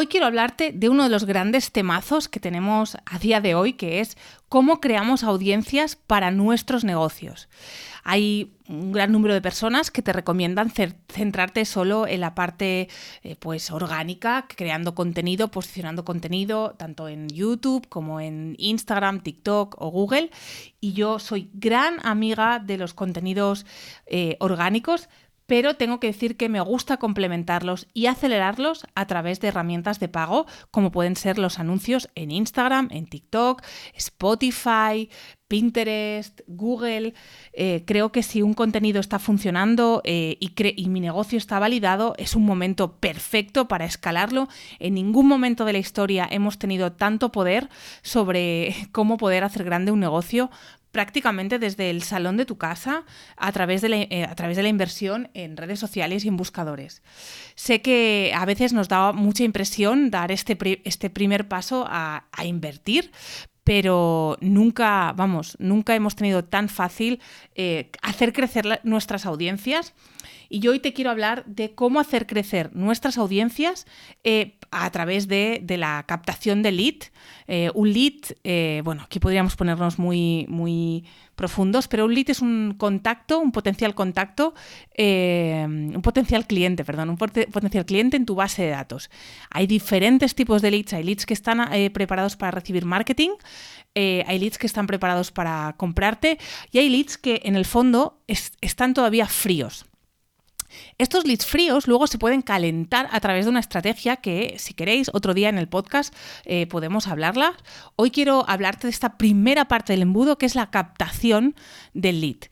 Hoy quiero hablarte de uno de los grandes temazos que tenemos a día de hoy, que es cómo creamos audiencias para nuestros negocios. Hay un gran número de personas que te recomiendan centrarte solo en la parte eh, pues orgánica, creando contenido, posicionando contenido, tanto en YouTube como en Instagram, TikTok o Google. Y yo soy gran amiga de los contenidos eh, orgánicos pero tengo que decir que me gusta complementarlos y acelerarlos a través de herramientas de pago, como pueden ser los anuncios en Instagram, en TikTok, Spotify, Pinterest, Google. Eh, creo que si un contenido está funcionando eh, y, y, mi negocio está validado, es un momento perfecto para escalarlo. En ningún momento de la historia hemos tenido tanto poder sobre cómo poder hacer grande un negocio prácticamente desde el salón de tu casa a través de la, eh, a través de la inversión en redes sociales y en buscadores. Sé que a veces nos da mucha impresión dar este, este primer paso a, invertir, pero nunca, vamos, nunca hemos tenido tan fácil eh, hacer crecer nuestras audiencias. Y yo hoy te quiero hablar de cómo hacer crecer nuestras audiencias eh, a través de, la captación de lead. Eh, un lead, eh, bueno, aquí podríamos ponernos muy, muy profundos, pero un lead es un contacto, un potencial contacto, un potencial cliente, perdón, un potencial cliente en tu base de datos. Hay diferentes tipos de leads. Hay leads que están preparados para recibir marketing, hay leads que están preparados para comprarte y hay leads que en el fondo están todavía fríos. Estos leads fríos luego se pueden calentar a través de una estrategia que, si queréis, otro día en el podcast eh, podemos hablarla. Hoy quiero hablarte de esta primera parte del embudo, que es la captación del lead.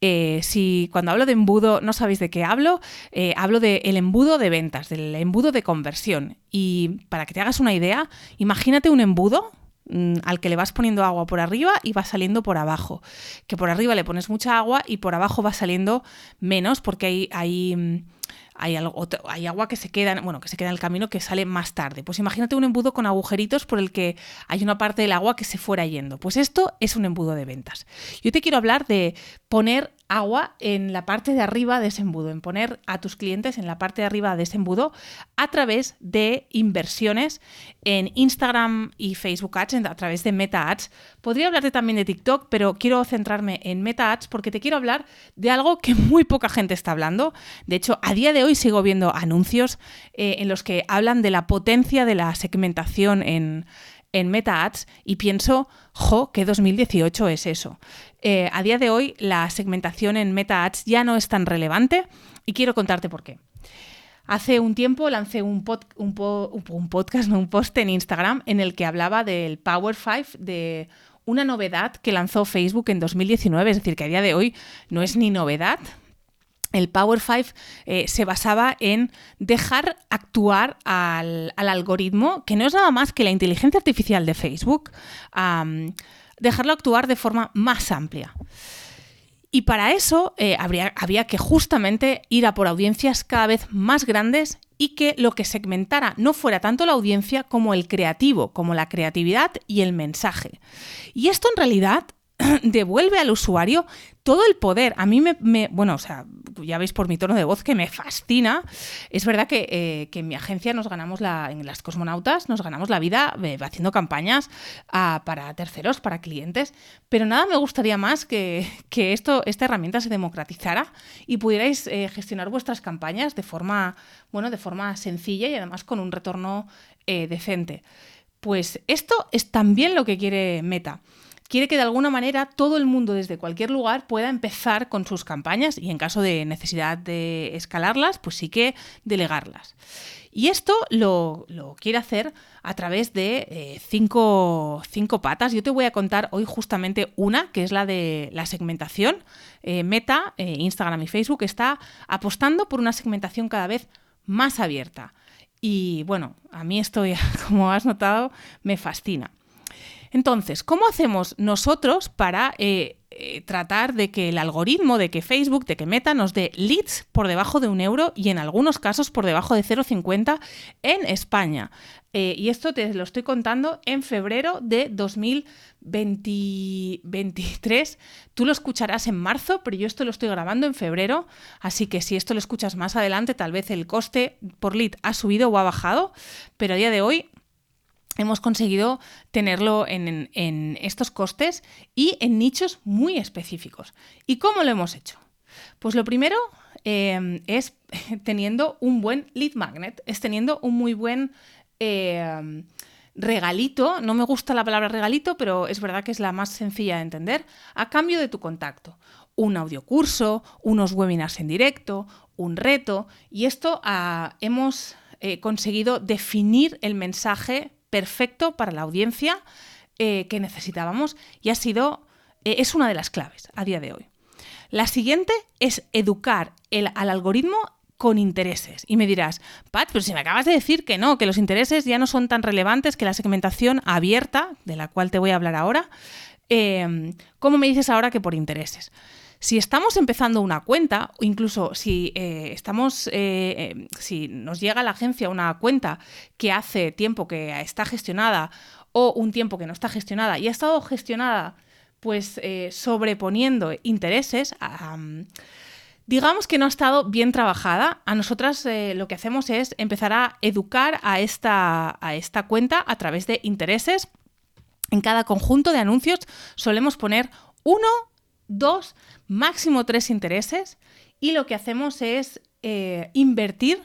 Eh, si cuando hablo de embudo no sabéis de qué hablo, eh, hablo del embudo de ventas, del embudo de conversión. Y para que te hagas una idea, imagínate un embudo al que le vas poniendo agua por arriba y va saliendo por abajo. Que por arriba le pones mucha agua y por abajo va saliendo menos porque hay, hay, mm, hay, algo, hay agua que se queda, bueno, que se queda en el camino que sale más tarde. Pues imagínate un embudo con agujeritos por el que hay una parte del agua que se fuera yendo. Pues esto es un embudo de ventas. Yo te quiero hablar de poner agua en la parte de arriba de ese embudo, en poner a tus clientes en la parte de arriba de ese embudo a través de inversiones en Instagram y Facebook Ads, a través de Meta Ads. Podría hablarte también de TikTok, pero quiero centrarme en Meta Ads porque te quiero hablar de algo que muy poca gente está hablando. De hecho, a día de hoy sigo viendo anuncios eh, en los que hablan de la potencia de la segmentación en en Meta Ads y pienso, jo, que 2018 es eso. Eh, a día de hoy la segmentación en Meta Ads ya no es tan relevante y quiero contarte por qué. Hace un tiempo lancé un, podcast, un post en Instagram en el que hablaba del Power 5 de una novedad que lanzó Facebook en 2019, es decir, que a día de hoy no es ni novedad, el Power 5 eh, se basaba en dejar actuar al, algoritmo, que no es nada más que la inteligencia artificial de Facebook, dejarlo actuar de forma más amplia. Y para eso eh, había que justamente ir a por audiencias cada vez más grandes y que lo que segmentara no fuera tanto la audiencia como el creativo, como la creatividad y el mensaje. Y esto en realidad devuelve al usuario todo el poder. A mí me, bueno, o sea, ya veis por mi tono de voz que me fascina. Es verdad que, eh, en mi agencia nos ganamos la, en las cosmonautas, nos ganamos la vida eh, haciendo campañas ah, para terceros, para clientes, pero nada me gustaría más que, esto, esta herramienta se democratizara y pudierais eh, gestionar vuestras campañas de forma, bueno, de forma sencilla y además con un retorno decente. Pues esto es también lo que quiere Meta quiere que de alguna manera todo el mundo desde cualquier lugar pueda empezar con sus campañas y en caso de necesidad de escalarlas, pues sí que delegarlas. Y esto lo, quiere hacer a través de eh, cinco, patas. Yo te voy a contar hoy justamente una, que es la de la segmentación. Eh, Meta, eh, Instagram y Facebook está apostando por una segmentación cada vez más abierta. Y bueno, a mí esto, como has notado, me fascina. Entonces, ¿cómo hacemos nosotros para eh, eh, tratar de que el algoritmo, de que Facebook, de que Meta nos dé leads por debajo de un euro y en algunos casos por debajo de 0,50 en España. Eh, y esto te lo estoy contando en febrero de 2023. Tú lo escucharás en marzo, pero yo esto lo estoy grabando en febrero. Así que si esto lo escuchas más adelante, tal vez el coste por lead ha subido o ha bajado. Pero a día de hoy hemos conseguido tenerlo en, estos costes y en nichos muy específicos. ¿Y cómo lo hemos hecho? Pues lo primero eh, es teniendo un buen lead magnet, es teniendo un muy buen eh, regalito, no me gusta la palabra regalito, pero es verdad que es la más sencilla de entender, a cambio de tu contacto. Un audiocurso, unos webinars en directo, un reto, y esto ah, hemos eh, conseguido definir el mensaje perfecto para la audiencia eh, que necesitábamos y ha sido, eh, es una de las claves a día de hoy. La siguiente es educar el, al algoritmo con intereses. Y me dirás, Pat, pero si me acabas de decir que no, que los intereses ya no son tan relevantes que la segmentación abierta, de la cual te voy a hablar ahora, eh, ¿cómo me dices ahora que por intereses? Si estamos empezando una cuenta, o incluso si eh, estamos, eh, eh, si nos llega a la agencia una cuenta que hace tiempo que está gestionada o un tiempo que no está gestionada y ha estado gestionada, pues sobreponiendo intereses, digamos que no ha estado bien trabajada. A nosotras lo que hacemos es empezar a educar a esta, a esta cuenta a través de intereses. En cada conjunto de anuncios solemos poner uno, dos, máximo tres intereses y lo que hacemos es eh, invertir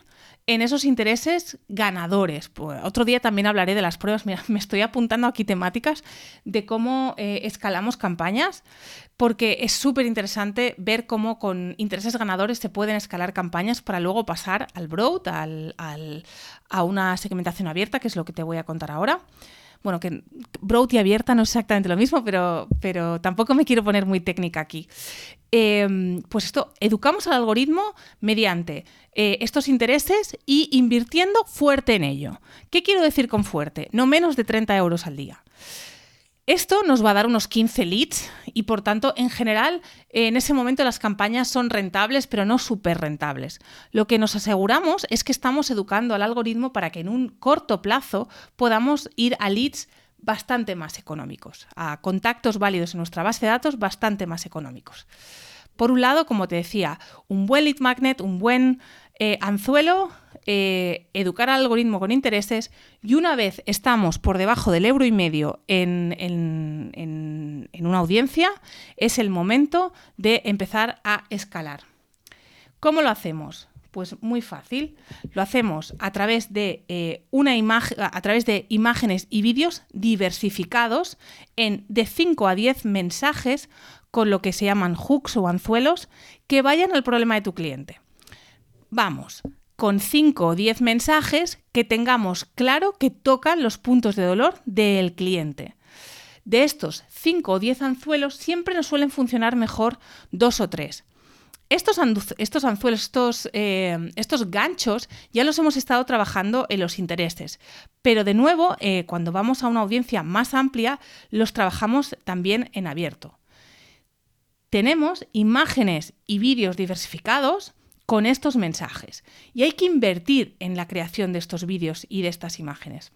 en esos intereses ganadores. Pues, otro día también hablaré de las pruebas. Mira, me estoy apuntando aquí temáticas de cómo eh, escalamos campañas, porque es súper interesante ver cómo con intereses ganadores se pueden escalar campañas para luego pasar al broad, a una segmentación abierta, que es lo que te voy a contar ahora bueno, que broad y abierta no es exactamente lo mismo, pero, pero tampoco me quiero poner muy técnica aquí. Em, pues esto, educamos al algoritmo mediante eh, estos intereses y invirtiendo fuerte en ello. ¿Qué quiero decir con fuerte? No menos de 30 euros al día. Esto nos va a dar unos 15 leads y por tanto, en general, en ese momento las campañas son rentables, pero no súper rentables. Lo que nos aseguramos es que estamos educando al algoritmo para que en un corto plazo podamos ir a leads bastante más económicos, a contactos válidos en nuestra base de datos bastante más económicos. Por un lado, como te decía, un buen lead magnet, un buen eh, anzuelo, eh, educar al algoritmo con intereses y una vez estamos por debajo del euro y medio en, una audiencia, es el momento de empezar a escalar. ¿Cómo lo hacemos? Pues muy fácil. Lo hacemos a través de eh, a través de imágenes y vídeos diversificados en de 5 a 10 mensajes con lo que se llaman hooks o anzuelos que vayan al problema de tu cliente vamos con 5 o 10 mensajes que tengamos claro que tocan los puntos de dolor del cliente. De estos 5 o 10 anzuelos siempre nos suelen funcionar mejor dos o tres. Estos, anzuelos, estos, eh, estos, ganchos, ya los hemos estado trabajando en los intereses. Pero de nuevo, eh, cuando vamos a una audiencia más amplia, los trabajamos también en abierto. Tenemos imágenes y vídeos diversificados con estos mensajes. Y hay que invertir en la creación de estos vídeos y de estas imágenes.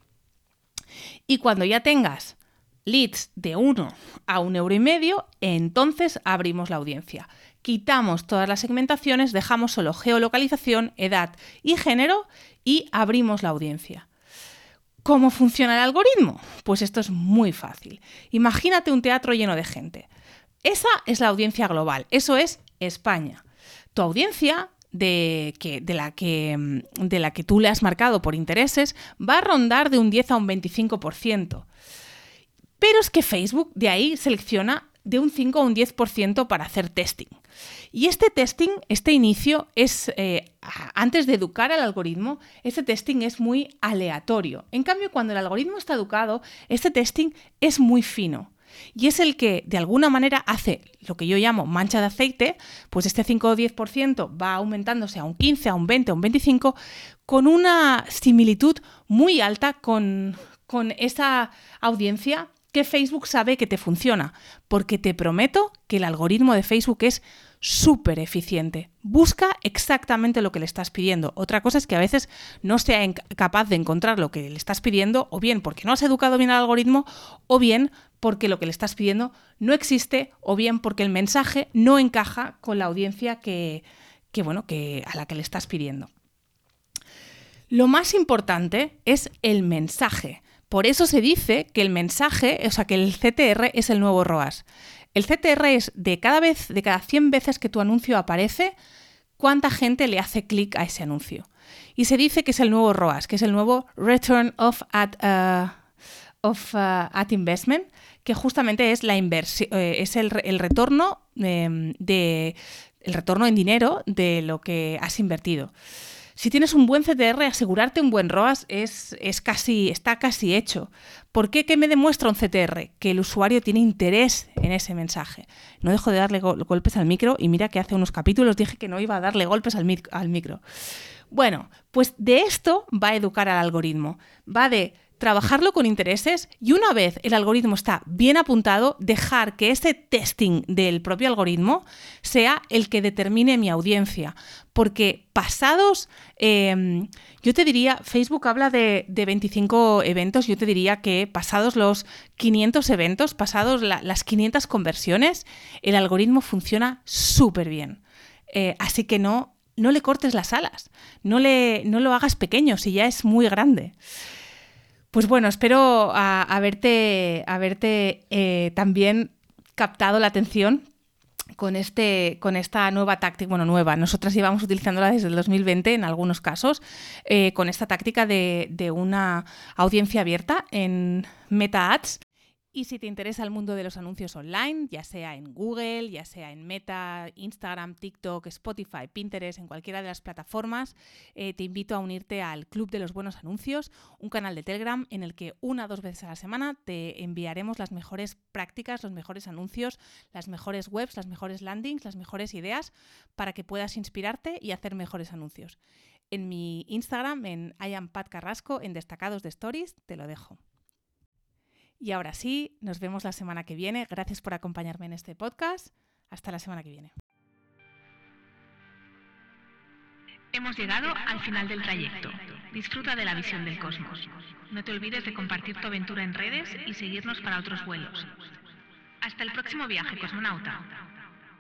Y cuando ya tengas leads de 1 a un euro y medio, entonces abrimos la audiencia. Quitamos todas las segmentaciones, dejamos solo geolocalización, edad y género y abrimos la audiencia. ¿Cómo funciona el algoritmo? Pues esto es muy fácil. Imagínate un teatro lleno de gente. Esa es la audiencia global, eso es España. Tu audiencia de, la que, mm, de la que tú le has marcado por intereses va a rondar de un 10 a un 25%. Pero es que Facebook de ahí selecciona de un 5 a un 10% para hacer testing. Y este testing, este inicio, es, eh, antes de educar al algoritmo, este testing es muy aleatorio. En cambio, cuando el algoritmo está educado, este testing es muy fino y es el que de alguna manera hace lo que yo llamo mancha de aceite, pues este 5 o 10% va aumentándose a un 15, a un 20, a un 25, con una similitud muy alta con, esa audiencia que Facebook sabe que te funciona, porque te prometo que el algoritmo de Facebook es súper eficiente. Busca exactamente lo que le estás pidiendo. Otra cosa es que a veces no sea capaz de encontrar lo que le estás pidiendo, o bien porque no has educado bien al algoritmo, o bien porque lo que le estás pidiendo no existe, o bien porque el mensaje no encaja con la audiencia que, bueno, que, a la que le estás pidiendo. Lo más importante es el mensaje. Por eso se dice que el mensaje, o sea, que el CTR es el nuevo ROAS. El CTR es de cada vez, de cada 100 veces que tu anuncio aparece, cuánta gente le hace clic a ese anuncio. Y se dice que es el nuevo ROAS, que es el nuevo Return of Ad, uh, of, uh, Investment, que justamente es la inversión, eh, es el, retorno em, de, el retorno en dinero de lo que has invertido. Si tienes un buen CTR, asegurarte un buen ROAS es, es casi, está casi hecho. ¿Por qué? ¿Qué me demuestra un CTR? Que el usuario tiene interés en ese mensaje. No dejo de darle golpes al micro y mira que hace unos capítulos dije que no iba a darle golpes al, al micro. Bueno, pues de esto va a educar al algoritmo. Va de trabajarlo con intereses y una vez el algoritmo está bien apuntado, dejar que ese testing del propio algoritmo sea el que determine mi audiencia. Porque pasados, em, yo te diría, Facebook habla de, 25 eventos, yo te diría que pasados los 500 eventos, pasados las 500 conversiones, el algoritmo funciona súper bien. Eh, así que no, no le cortes las alas, no, le, no lo hagas pequeño si ya es muy grande. Pues bueno, espero haberte, eh, también captado la atención con, este, con esta nueva táctica, bueno, nueva, nosotras llevamos utilizándola desde el 2020 en algunos casos, eh, con esta táctica de, de, una audiencia abierta en Meta Ads y si te interesa el mundo de los anuncios online, ya sea en Google, ya sea en Meta, Instagram, TikTok, Spotify, Pinterest, en cualquiera de las plataformas, eh, te invito a unirte al Club de los Buenos Anuncios, un canal de Telegram en el que una o dos veces a la semana te enviaremos las mejores prácticas, los mejores anuncios, las mejores webs, las mejores landings, las mejores ideas para que puedas inspirarte y hacer mejores anuncios. En mi Instagram, en I en destacados de Stories, te lo dejo. Y ahora sí, nos vemos la semana que viene. Gracias por acompañarme en este podcast. Hasta la semana que viene. Hemos llegado al final del trayecto. Disfruta de la visión del cosmos. No te olvides de compartir tu aventura en redes y seguirnos para otros vuelos. Hasta el próximo viaje, cosmonauta.